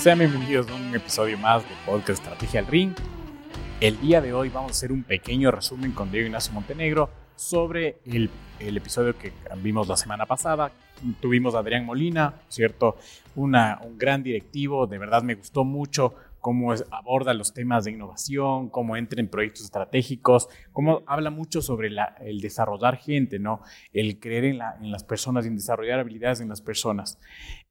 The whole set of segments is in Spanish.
Sean bienvenidos a un episodio más de Podcast Estrategia al Ring. El día de hoy vamos a hacer un pequeño resumen con Diego Ignacio Montenegro sobre el, episodio que vimos la semana pasada. Tuvimos a Adrián Molina, ¿cierto? Un gran directivo, de verdad me gustó mucho cómo aborda los temas de innovación, cómo entra en proyectos estratégicos, cómo habla mucho sobre el desarrollar gente, ¿no? El creer en, las personas y en desarrollar habilidades en las personas.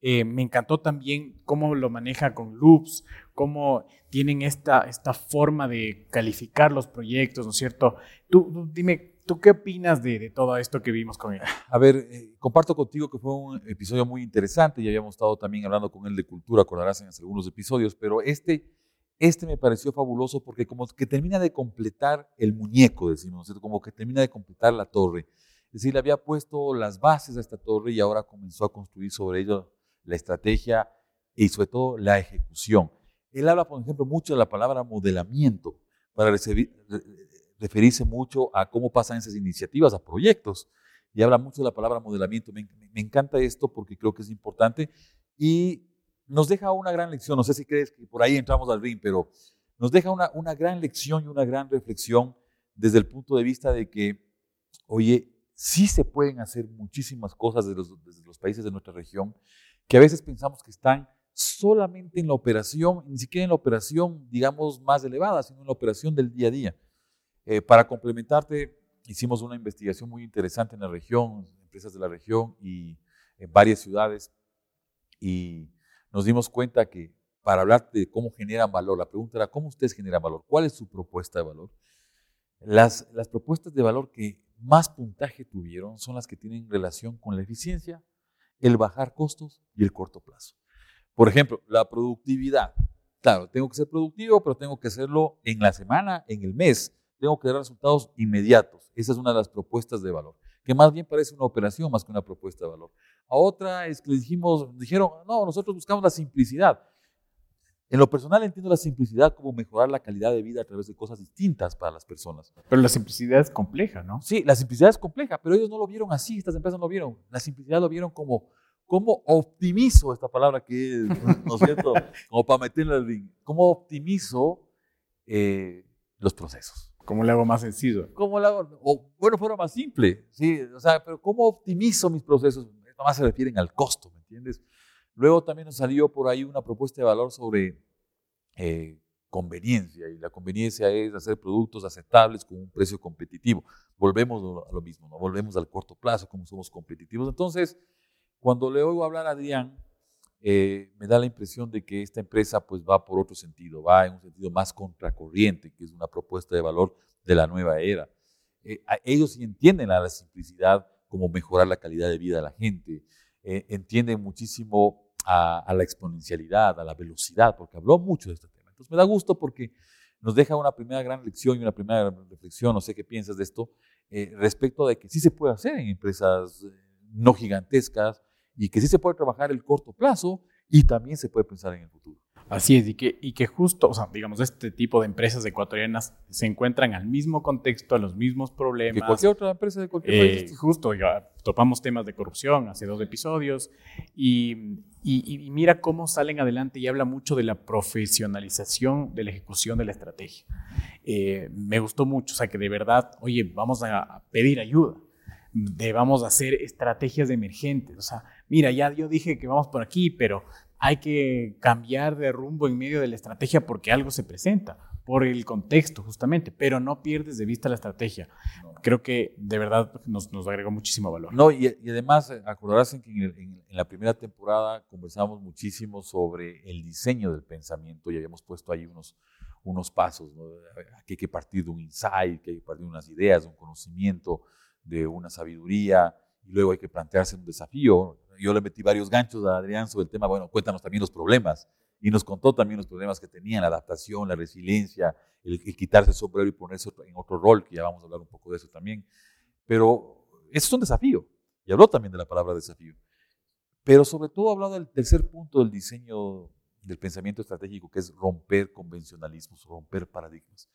Eh, me encantó también cómo lo maneja con loops, cómo tienen esta, esta forma de calificar los proyectos, ¿no es cierto? Tú, dime, ¿Tú qué opinas de, todo esto que vimos con él? A ver, eh, comparto contigo que fue un episodio muy interesante. Ya habíamos estado también hablando con él de cultura, acordarás en algunos episodios, pero este, este me pareció fabuloso porque como que termina de completar el muñeco, decimos, ¿cierto? como que termina de completar la torre. Es decir, le había puesto las bases a esta torre y ahora comenzó a construir sobre ello la estrategia y sobre todo la ejecución. Él habla, por ejemplo, mucho de la palabra modelamiento para recibir, referirse mucho a cómo pasan esas iniciativas a proyectos. Y habla mucho de la palabra modelamiento. Me, encanta esto porque creo que es importante y nos deja una gran lección. No sé si crees que por ahí entramos al ring, pero nos deja una, una gran lección y una gran reflexión desde el punto de vista de que, oye, sí se pueden hacer muchísimas cosas desde los, desde los países de nuestra región que a veces pensamos que están solamente en la operación, ni siquiera en la operación, digamos, más elevada, sino en la operación del día a día. Eh, para complementarte, hicimos una investigación muy interesante en la región, empresas de la región y en varias ciudades, y nos dimos cuenta que para hablar de cómo generan valor, la pregunta era, ¿cómo ustedes generan valor? ¿Cuál es su propuesta de valor? Las, las propuestas de valor que más puntaje tuvieron son las que tienen relación con la eficiencia, el bajar costos y el corto plazo. Por ejemplo, la productividad. Claro, tengo que ser productivo, pero tengo que hacerlo en la semana, en el mes tengo que dar resultados inmediatos. Esa es una de las propuestas de valor, que más bien parece una operación más que una propuesta de valor. A otra es que dijimos, dijeron, no, nosotros buscamos la simplicidad. En lo personal entiendo la simplicidad como mejorar la calidad de vida a través de cosas distintas para las personas. Pero la simplicidad es compleja, ¿no? Sí, la simplicidad es compleja, pero ellos no lo vieron así, estas empresas no lo vieron. La simplicidad lo vieron como, cómo optimizo, esta palabra que es, ¿no es cierto? Como para meterla al ring, cómo optimizo eh, los procesos. ¿Cómo le hago más sencillo? ¿Cómo le hago? O, bueno, fuera más simple, ¿sí? O sea, pero ¿cómo optimizo mis procesos? Más se refieren al costo, ¿me entiendes? Luego también nos salió por ahí una propuesta de valor sobre eh, conveniencia, y la conveniencia es hacer productos aceptables con un precio competitivo. Volvemos a lo mismo, ¿no? Volvemos al corto plazo, cómo somos competitivos. Entonces, cuando le oigo hablar a Adrián, eh, me da la impresión de que esta empresa pues va por otro sentido, va en un sentido más contracorriente, que es una propuesta de valor de la nueva era. Eh, ellos entienden a la simplicidad como mejorar la calidad de vida de la gente, eh, entienden muchísimo a, la exponencialidad, a la velocidad, porque habló mucho de este tema. Entonces me da gusto porque nos deja una primera gran lección y una primera reflexión, no sé qué piensas de esto, respecto de que sí se puede hacer en empresas no gigantescas, y que sí se puede trabajar el corto plazo y también se puede pensar en el futuro. Así es, y que, y que justo, o sea, digamos, este tipo de empresas ecuatorianas se encuentran al mismo contexto, a los mismos problemas. Que cualquier otra empresa de cualquier eh, país. Justo, ya topamos temas de corrupción hace dos episodios, y, y, mira cómo salen adelante y habla mucho de la profesionalización de la ejecución de la estrategia. Eh, me gustó mucho, o sea, que de verdad, oye, vamos a pedir ayuda debamos hacer estrategias emergentes. O sea, mira, ya yo dije que vamos por aquí, pero hay que cambiar de rumbo en medio de la estrategia porque algo se presenta, por el contexto justamente, pero no pierdes de vista la estrategia. Creo que de verdad nos, nos agregó muchísimo valor. No, y, además, eh, acordarás que en, la primera temporada conversamos muchísimo sobre el diseño del pensamiento y habíamos puesto ahí unos, unos pasos, ¿no? que hay que partir de un insight, que hay que partir de unas ideas, de un conocimiento, de una sabiduría y luego hay que plantearse un desafío. Yo le metí varios ganchos a Adrián sobre el tema, bueno, cuéntanos también los problemas. Y nos contó también los problemas que tenían, la adaptación, la resiliencia, el, quitarse el sombrero y ponerse en otro rol, que ya vamos a hablar un poco de eso también. Pero eso es un desafío. Y habló también de la palabra desafío. Pero sobre todo ha hablado del tercer punto del diseño del pensamiento estratégico, que es romper convencionalismos, romper paradigmas.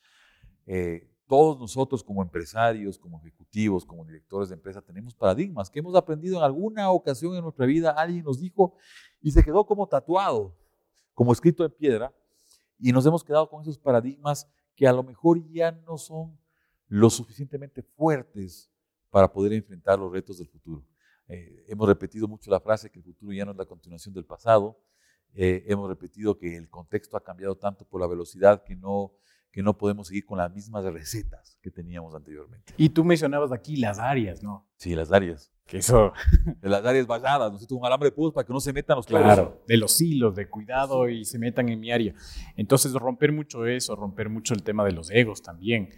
Eh, todos nosotros como empresarios, como ejecutivos, como directores de empresa, tenemos paradigmas que hemos aprendido en alguna ocasión en nuestra vida, alguien nos dijo y se quedó como tatuado. como escrito en piedra, y nos hemos quedado con esos paradigmas que a lo mejor ya no son lo suficientemente fuertes para poder enfrentar los retos del futuro. Eh, hemos repetido mucho la frase que el futuro ya no es la continuación del pasado. Eh, hemos repetido que el contexto ha cambiado tanto por la velocidad que no, que no podemos seguir con las mismas recetas que teníamos anteriormente. Y tú mencionabas aquí las áreas, ¿no? Sí, las áreas. Que eso. De las áreas valladas, ¿no? Un alambre de púas para que no se metan los clavos. Claro, de los hilos, de cuidado y se metan en mi área. Entonces, romper mucho eso, romper mucho el tema de los egos también.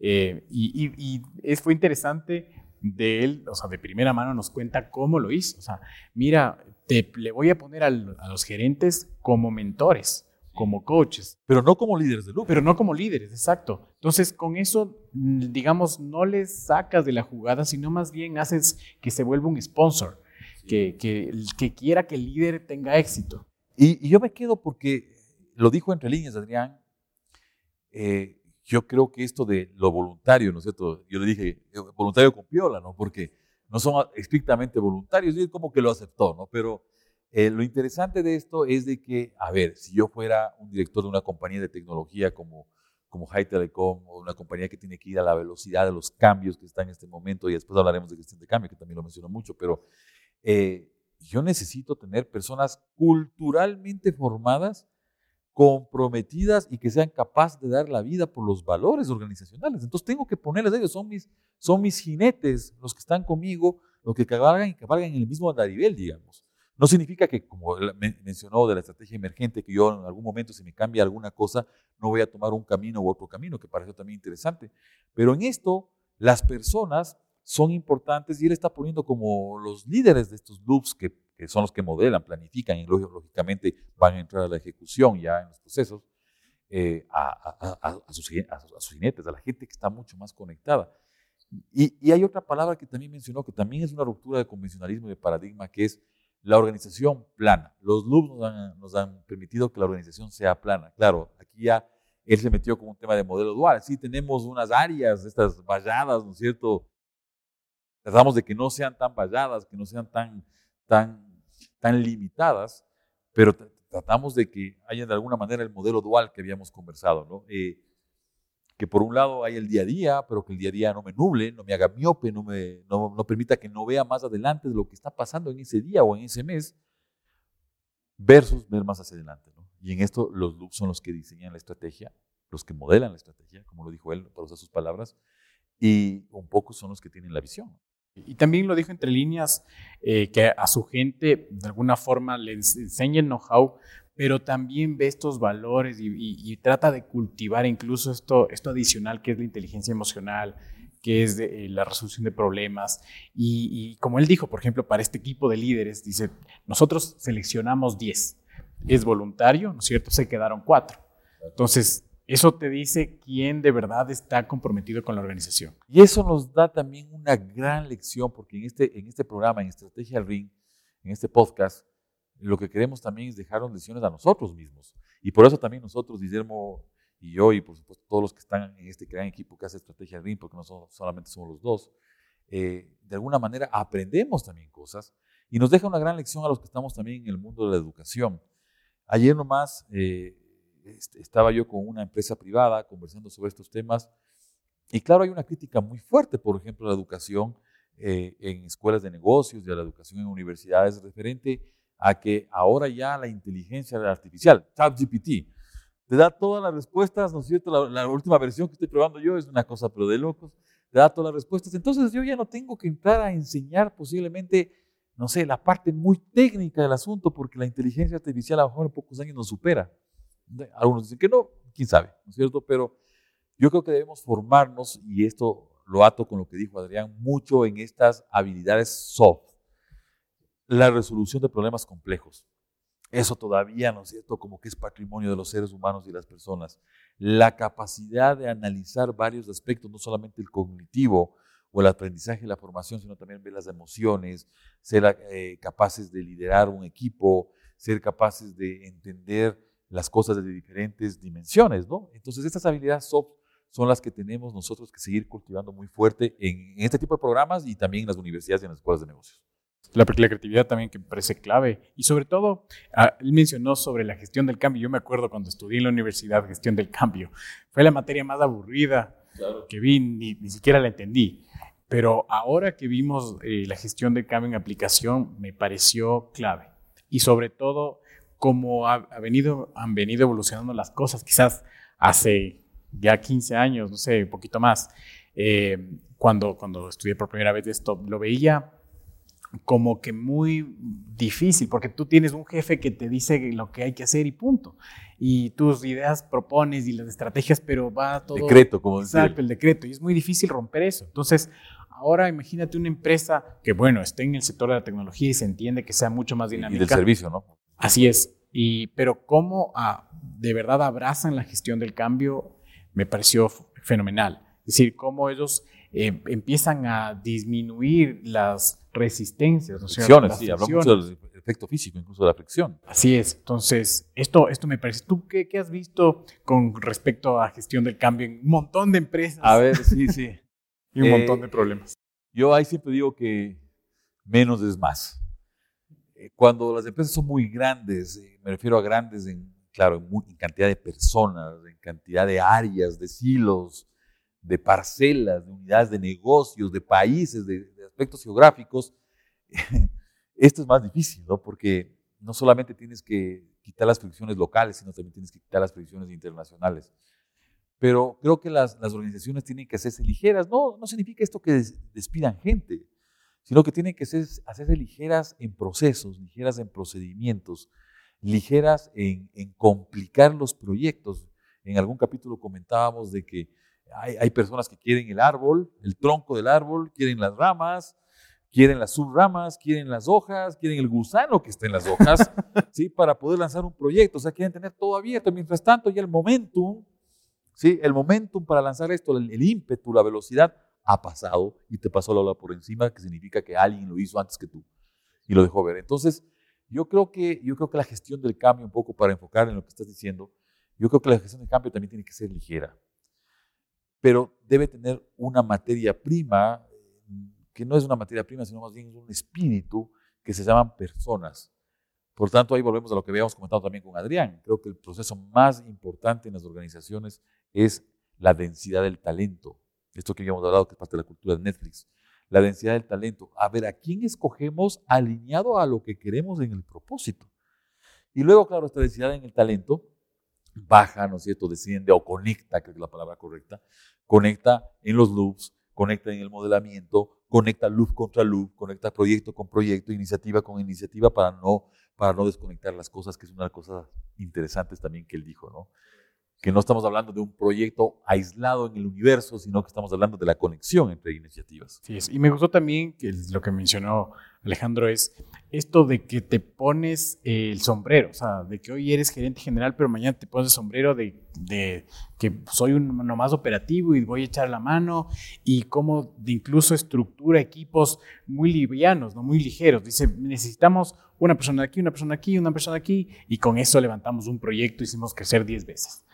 Eh, y, y, fue interesante de él, o sea, de primera mano nos cuenta cómo lo hizo. O sea, mira, te, le voy a poner a los gerentes como mentores, como coaches. Pero no como líderes de grupo. Pero no como líderes, exacto. Entonces, con eso, digamos, no les sacas de la jugada, sino más bien haces que se vuelva un sponsor, que, que, que quiera que el líder tenga éxito. Y, y, yo me quedo porque lo dijo entre líneas, Adrián. Eh, yo creo que esto de lo voluntario, ¿no es cierto? Yo le dije, eh, voluntario con piola, ¿no? Porque no son estrictamente voluntarios, y es como que lo aceptó, ¿no? Pero eh, lo interesante de esto es de que, a ver, si yo fuera un director de una compañía de tecnología como, como High Telecom o una compañía que tiene que ir a la velocidad de los cambios que está en este momento, y después hablaremos de gestión de cambio, que también lo menciono mucho, pero eh, yo necesito tener personas culturalmente formadas comprometidas y que sean capaces de dar la vida por los valores organizacionales. Entonces tengo que ponerles a ellos, son mis, son mis jinetes, los que están conmigo, los que cabalgan y cabalgan en el mismo andarivel, digamos. No significa que, como mencionó de la estrategia emergente, que yo en algún momento si me cambia alguna cosa, no voy a tomar un camino u otro camino, que parece también interesante. Pero en esto, las personas son importantes y él está poniendo como los líderes de estos loops que son los que modelan, planifican y lógicamente van a entrar a la ejecución ya en los procesos, eh, a, sus, jinetes, a la gente que está mucho más conectada. Y, hay otra palabra que también mencionó, que también es una ruptura de convencionalismo y de paradigma, que es la organización plana. Los loops nos han, nos han permitido que la organización sea plana. Claro, aquí ya él se metió con un tema de modelo dual. Sí, tenemos unas áreas, estas valladas, ¿no es cierto? Tratamos de que no sean tan valladas, que no sean tan, tan tan limitadas, pero tratamos de que haya de alguna manera el modelo dual que habíamos conversado, ¿no? Eh, que por un lado hay el día a día, pero que el día a día no me nuble, no me haga miope, no, me, no, no permita que no vea más adelante de lo que está pasando en ese día o en ese mes, versus ver más hacia adelante. ¿no? Y en esto los loops son los que diseñan la estrategia, los que modelan la estrategia, como lo dijo él, por usar sus palabras, y un poco son los que tienen la visión. Y también lo dijo entre líneas, eh, que a su gente de alguna forma le enseña el know-how, pero también ve estos valores y, trata de cultivar incluso esto, esto adicional que es la inteligencia emocional, que es eh, la resolución de problemas. Y, como él dijo, por ejemplo, para este equipo de líderes, dice, nosotros seleccionamos 10. Es voluntario, ¿no es cierto? Se quedaron 4. Entonces, eso te dice quién de verdad está comprometido con la organización. Y eso nos da también una gran lección, porque en este, en este programa, en Estrategia Ring, en este podcast, lo que queremos también es dejarnos lecciones a nosotros mismos. Y por eso también nosotros, Guillermo y yo, y por supuesto todos los que están en este gran equipo que hace Estrategia Ring, porque no solamente somos los dos, eh, de alguna manera aprendemos también cosas y nos deja una gran lección a los que estamos también en el mundo de la educación. Ayer nomás eh, este, estaba yo con una empresa privada conversando sobre estos temas y claro, hay una crítica muy fuerte, por ejemplo, a la educación eh, en escuelas de negocios y a la educación en universidades referente a que ahora ya la inteligencia artificial, ChatGPT, te da todas las respuestas, ¿no es cierto? La, última versión que estoy probando yo es una cosa pero de locos, te da todas las respuestas. Entonces yo ya no tengo que entrar a enseñar posiblemente, no sé, la parte muy técnica del asunto porque la inteligencia artificial a lo mejor en pocos años nos supera. Algunos dicen que no, quién sabe, ¿no es cierto? Pero yo creo que debemos formarnos, y esto lo ato con lo que dijo Adrián, mucho en estas habilidades soft. La resolución de problemas complejos. Eso todavía, ¿no es cierto? Como que es patrimonio de los seres humanos y las personas. La capacidad de analizar varios aspectos, no solamente el cognitivo o el aprendizaje y la formación, sino también ver las emociones, ser eh, capaces de liderar un equipo, ser capaces de entender las cosas de diferentes dimensiones, ¿no? Entonces, estas habilidades soft son las que tenemos nosotros que seguir cultivando muy fuerte en, este tipo de programas y también en las universidades y en las escuelas de negocios. La, la, creatividad también que me parece clave. Y sobre todo, ah, él mencionó sobre la gestión del cambio. Yo me acuerdo cuando estudié en la universidad gestión del cambio. Fue la materia más aburrida que vi, ni, ni, siquiera la entendí. Pero ahora que vimos eh, la gestión del cambio en aplicación, me pareció clave. Y sobre todo, cómo ha, ha venido, han venido evolucionando las cosas. Quizás hace ya 15 años, no sé, un poquito más, eh, cuando, cuando estudié por primera vez esto, lo veía como que muy difícil, porque tú tienes un jefe que te dice lo que hay que hacer y punto. Y tus ideas propones y las estrategias, pero va todo... Decreto, como Exacto, el decreto. Y es muy difícil romper eso. Entonces, ahora imagínate una empresa que, bueno, esté en el sector de la tecnología y se entiende que sea mucho más dinámica. Y del servicio, ¿no? Así es. Y, pero cómo ah, de verdad abrazan la gestión del cambio me pareció fenomenal. Es decir, cómo ellos eh, empiezan a disminuir las resistencias. ¿no? Fricciones, sí, hablamos mucho del efecto físico, incluso de la fricción. Así es. Entonces, esto, esto me parece. ¿Tú qué, qué, has visto con respecto a gestión del cambio en un montón de empresas? A ver, sí, sí. y un eh, montón de problemas. Yo ahí siempre digo que menos es más. Eh, cuando las empresas son muy grandes, me refiero a grandes en, claro, en, cantidad de personas, en cantidad de áreas, de silos, de parcelas, de unidades de negocios, de países, de aspectos geográficos, esto es más difícil, ¿no? Porque no solamente tienes que quitar las fricciones locales, sino también tienes que quitar las fricciones internacionales. Pero creo que las, organizaciones tienen que hacerse ligeras. No, no significa esto que despidan gente, sino que tienen que ser, hacerse ligeras en procesos, ligeras en procedimientos, ligeras en, en, complicar los proyectos. En algún capítulo comentábamos de que hay, hay, personas que quieren el árbol, el tronco del árbol, quieren las ramas, quieren las subramas, quieren las hojas, quieren el gusano que está en las hojas, ¿sí? Para poder lanzar un proyecto. O sea, quieren tener todo abierto. Mientras tanto, ya el momentum, ¿sí? El momentum para lanzar esto, el, el ímpetu, la velocidad, ha pasado y te pasó la ola por encima, que significa que alguien lo hizo antes que tú y lo dejó ver. Entonces, yo creo que, yo creo que la gestión del cambio, un poco para enfocar en lo que estás diciendo, yo creo que la gestión del cambio también tiene que ser ligera, pero debe tener una materia prima, que no es una materia prima, sino más bien un espíritu que se llaman personas. Por tanto, ahí volvemos a lo que habíamos comentado también con Adrián. Creo que el proceso más importante en las organizaciones es la densidad del talento. Esto que habíamos hablado, que es parte de la cultura de Netflix. La densidad del talento. A ver, ¿a quién escogemos alineado a lo que queremos en el propósito? Y luego, claro, esta densidad en el talento baja, ¿no es cierto? Desciende o conecta, que es la palabra correcta. Conecta en los loops, conecta en el modelamiento, conecta loop contra loop, conecta proyecto con proyecto, iniciativa con iniciativa para no, para no desconectar las cosas, que es una de las cosas interesantes también que él dijo, ¿no? Que no estamos hablando de un proyecto aislado en el universo, sino que estamos hablando de la conexión entre iniciativas. Sí, y me gustó también que lo que mencionó Alejandro es esto de que te pones el sombrero, o sea, de que hoy eres gerente general, pero mañana te pones el sombrero de, que soy uno más operativo y voy a echar la mano, y cómo de incluso estructura equipos muy livianos, no muy ligeros. Dice, necesitamos una persona aquí, una persona aquí, una persona aquí, y con eso levantamos un proyecto hicimos crecer 10 veces.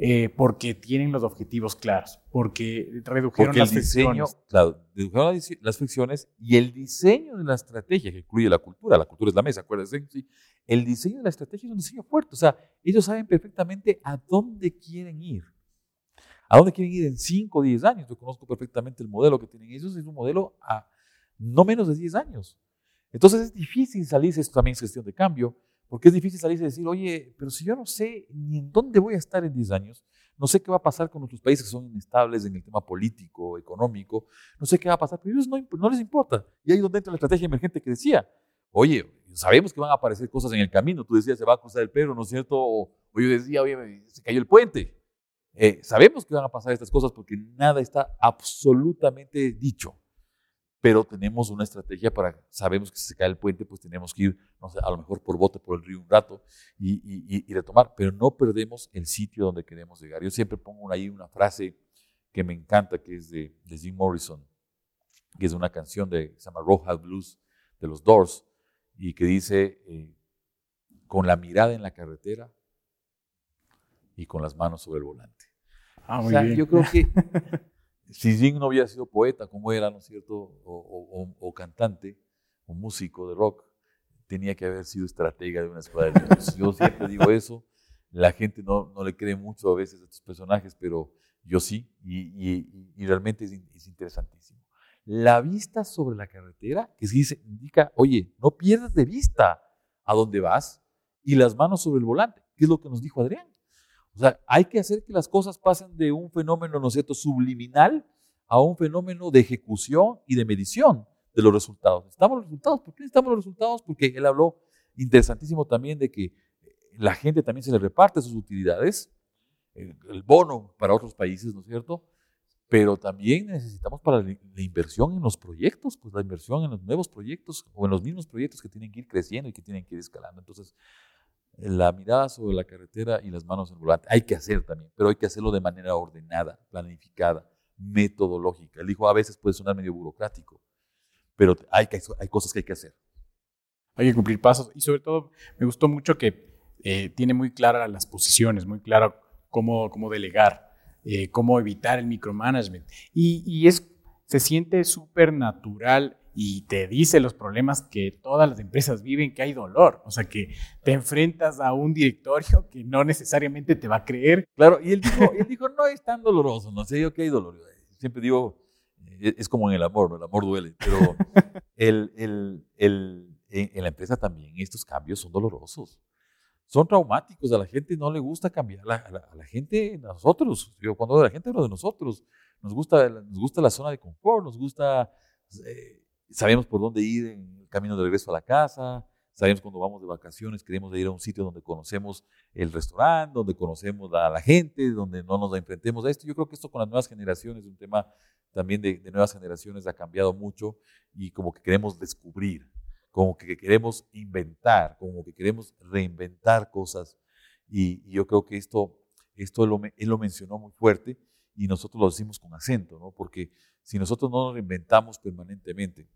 Eh, porque tienen los objetivos claros, porque redujeron porque las diseño, fricciones. Claro, redujeron las fricciones y el diseño de la estrategia, que incluye la cultura, la cultura es la mesa, acuérdense, el diseño de la estrategia es un diseño fuerte, o sea, ellos saben perfectamente a dónde quieren ir. ¿A dónde quieren ir en 5 o 10 años? Yo conozco perfectamente el modelo que tienen ellos, es un modelo a no menos de 10 años. Entonces es difícil salirse, esto también es gestión de cambio, porque es difícil salir y decir, oye, pero si yo no sé ni en dónde voy a estar en 10 años, no sé qué va a pasar con nuestros países que son inestables en el tema político, económico, no sé qué va a pasar, pero a ellos no, no les importa. Y ahí es donde entra la estrategia emergente que decía, oye, sabemos que van a aparecer cosas en el camino, tú decías, se va a cruzar el perro, ¿no es cierto? O, o yo decía, oye, se cayó el puente. Eh, sabemos que van a pasar estas cosas porque nada está absolutamente dicho pero tenemos una estrategia para, sabemos que si se cae el puente, pues tenemos que ir, no sé, a lo mejor por bote por el río un rato y, y, y retomar, pero no perdemos el sitio donde queremos llegar. Yo siempre pongo ahí una frase que me encanta, que es de, de Jim Morrison, que es una canción de, se llama Roadhouse Blues de los Doors, y que dice, eh, con la mirada en la carretera y con las manos sobre el volante. Ah, muy o sea, bien. yo creo que si Jim no hubiera sido poeta como era, ¿no es cierto?, o, o, o, cantante, un músico de rock, tenía que haber sido estratega de una escuadra de niños. Yo siempre digo eso, la gente no, no le cree mucho a veces a estos personajes, pero yo sí, y, y, realmente es, es, interesantísimo. La vista sobre la carretera, que se indica, oye, no pierdas de vista a dónde vas, y las manos sobre el volante, que es lo que nos dijo Adrián. O sea, hay que hacer que las cosas pasen de un fenómeno, ¿no es cierto?, subliminal a un fenómeno de ejecución y de medición de los resultados. Necesitamos los resultados. ¿Por qué necesitamos los resultados? Porque él habló interesantísimo también de que la gente también se le reparte sus utilidades, el, bono para otros países, ¿no es cierto? Pero también necesitamos para la, inversión en los proyectos, pues la inversión en los nuevos proyectos o en los mismos proyectos que tienen que ir creciendo y que tienen que ir escalando. Entonces, la mirada sobre la carretera y las manos en el volante hay que hacer también, pero hay que hacerlo de manera ordenada, planificada, metodológica. El dijo, a veces puede sonar medio burocrático, pero hay, hay cosas que hay que hacer. Hay que cumplir pasos y sobre todo me gustó mucho que eh, tiene muy claras las posiciones, muy claro cómo, cómo delegar, eh, cómo evitar el micromanagement. Y, y es, se siente súper natural y te dice los problemas que todas las empresas viven, que hay dolor, o sea, que te enfrentas a un directorio que no necesariamente te va a creer. Claro, y él dijo, él dijo no es tan doloroso, no sé yo qué hay dolor. Siempre digo, eh, es como en el amor, el amor duele, pero el, el, el, en la empresa también estos cambios son dolorosos son traumáticos, a la gente no le gusta cambiar, a la, gente, a nosotros, yo cuando de la gente hablo de nosotros, nos gusta, nos gusta la zona de confort, nos gusta, eh, sabemos por dónde ir en el camino de regreso a la casa, sabemos cuando vamos de vacaciones, queremos ir a un sitio donde conocemos el restaurante, donde conocemos a la gente, donde no nos enfrentemos a esto. Yo creo que esto con las nuevas generaciones, es un tema también de, de nuevas generaciones ha cambiado mucho y como que queremos descubrir como que queremos inventar, como que queremos reinventar cosas. Y, yo creo que esto, esto lo, él lo, mencionó muy fuerte y nosotros lo decimos con acento, ¿no? porque si nosotros no nos reinventamos permanentemente,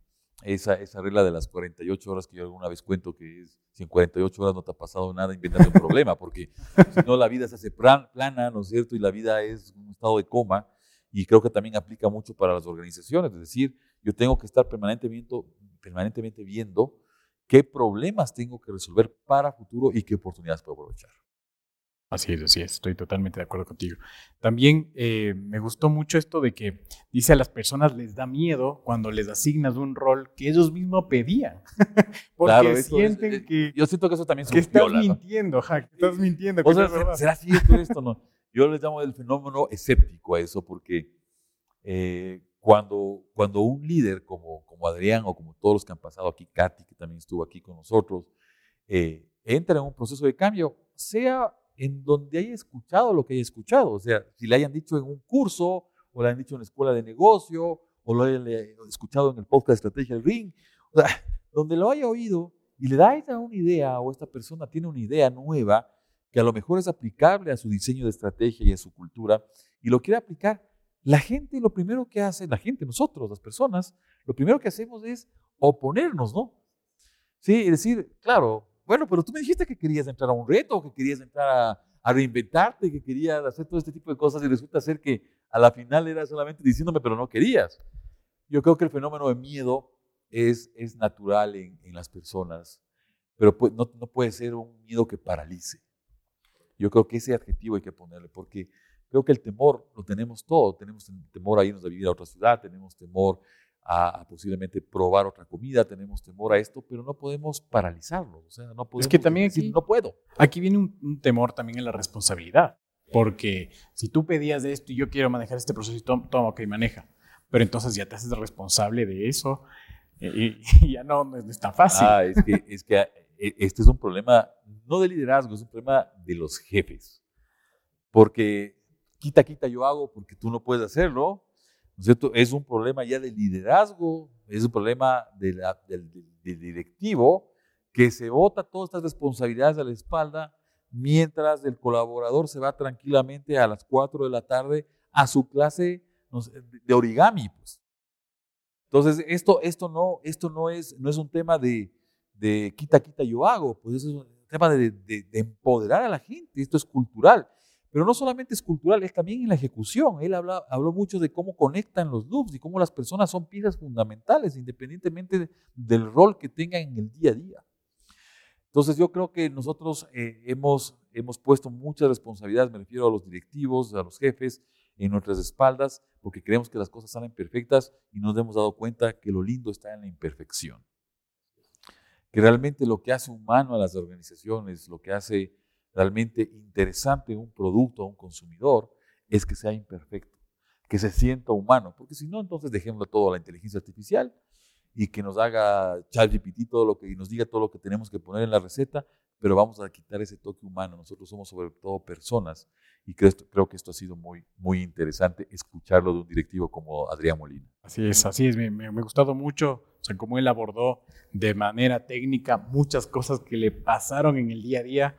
esa, esa regla de las 48 horas que yo alguna vez cuento que es, si en 48 horas no te ha pasado nada, inventate un problema, porque si no la vida se hace plana, ¿no es cierto? Y la vida es un estado de coma, y creo que también aplica mucho para las organizaciones, es decir, yo tengo que estar permanentemente, permanentemente viendo qué problemas tengo que resolver para futuro y qué oportunidades puedo aprovechar. Así es, así es, estoy totalmente de acuerdo contigo. También eh, me gustó mucho esto de que dice a las personas les da miedo cuando les asignas un rol que ellos mismos pedían. Porque sienten eh, que. Yo siento que eso también es Que estás mintiendo, Jack, estás mintiendo. O sea, ¿será cierto esto? No. Yo le llamo el fenómeno escéptico a eso porque eh, cuando, cuando un líder como, como Adrián o como todos los que han pasado aquí, Katy, que también estuvo aquí con nosotros, eh, entra en un proceso de cambio, sea en donde haya escuchado lo que haya escuchado, o sea, si le hayan dicho en un curso, o le hayan dicho en la escuela de negocio, o lo hayan escuchado en el podcast Estrategia del Ring, o sea, donde lo haya oído y le da esta una idea o esta persona tiene una idea nueva que a lo mejor es aplicable a su diseño de estrategia y a su cultura y lo quiere aplicar, la gente lo primero que hace, la gente, nosotros, las personas, lo primero que hacemos es oponernos, ¿no? Sí, y decir, claro, bueno, pero tú me dijiste que querías entrar a un reto, que querías entrar a, reinventarte, que querías hacer todo este tipo de cosas y resulta ser que a la final era solamente diciéndome, pero no querías. Yo creo que el fenómeno de miedo es, es natural en, las personas, pero no, no puede ser un miedo que paralice. Yo creo que ese adjetivo hay que ponerle, porque Creo que el temor lo tenemos todo. Tenemos temor a irnos a vivir a otra ciudad, tenemos temor a, posiblemente probar otra comida, tenemos temor a esto, pero no podemos paralizarlo. O sea, no podemos es que también decir, no puedo. Aquí viene un, temor también en la responsabilidad. Porque si tú pedías de esto y yo quiero manejar este proceso, y toma, ok, maneja. Pero entonces ya te haces responsable de eso y, ya no, no, es tan fácil. Ah, es que, es que eh, este es un problema no de liderazgo, es un problema de los jefes. Porque quita, quita, yo hago porque tú no puedes hacerlo. Es un problema ya de liderazgo, es un problema del, directivo que se bota todas estas responsabilidades a la espalda mientras el colaborador se va tranquilamente a las 4 de la tarde a su clase de origami. Pues. Entonces, esto, esto, no, esto no, es, no es un tema de, de quita, quita, yo hago, pues es un tema de, de, empoderar a la gente, esto es cultural. Pero no solamente es cultural, es también en la ejecución. Él habló mucho de cómo conectan los loops y cómo las personas son piezas fundamentales, independientemente del rol que tengan en el día a día. Entonces yo creo que nosotros eh, hemos, hemos puesto muchas responsabilidades, me refiero a los directivos, a los jefes, en nuestras espaldas, porque creemos que las cosas salen perfectas y nos hemos dado cuenta que lo lindo está en la imperfección. Que realmente lo que hace humano a las organizaciones, lo que hace realmente interesante un producto a un consumidor, es que sea imperfecto, que se sienta humano, porque si no, entonces dejémoslo todo a la inteligencia artificial y que nos haga ChatGPT todo lo que y nos diga todo lo que tenemos que poner en la receta, pero vamos a quitar ese toque humano. Nosotros somos sobre todo personas y creo, creo que esto ha sido muy, muy interesante escucharlo de un directivo como Adrián Molina. Así es, así es. Me, me, ha gustado mucho, o sea, cómo él abordó de manera técnica muchas cosas que le pasaron en el día a día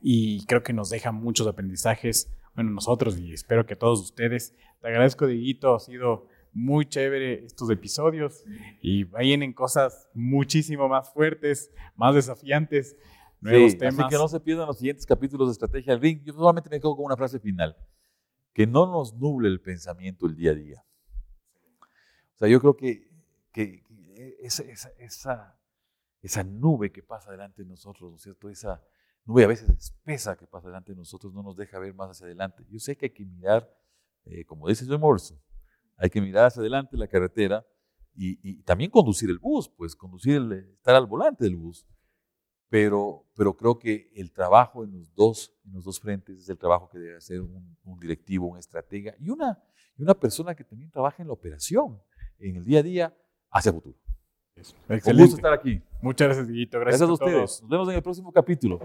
y creo que nos deja muchos aprendizajes, bueno, nosotros y espero que todos ustedes. Te agradezco, Dieguito, ha sido muy chévere estos episodios y vienen cosas muchísimo más fuertes, más desafiantes nuevos temas. Así que no se pierdan los siguientes capítulos de Estrategia del Ring. Yo solamente me quedo con una frase final. Que no nos nuble el pensamiento el día a día. O sea, yo creo que, que, esa, esa, esa, nube que pasa delante de nosotros, ¿no es cierto? Esa nube a veces espesa que pasa delante de nosotros no nos deja ver más hacia adelante. Yo sé que hay que mirar, eh, como dice John Morrison, hay que mirar hacia adelante la carretera y, y, también conducir el bus, pues conducir, el, estar al volante del bus pero, pero creo que el trabajo en los, dos, en los dos frentes es el trabajo que debe hacer un, directivo, un estratega y una, y una persona que también trabaja en la operación, en el día a día, hacia el futuro. Excelente. Un gusto estar aquí. Muchas gracias, Guito. Gracias, gracias a, a ustedes. Nos vemos en el próximo capítulo.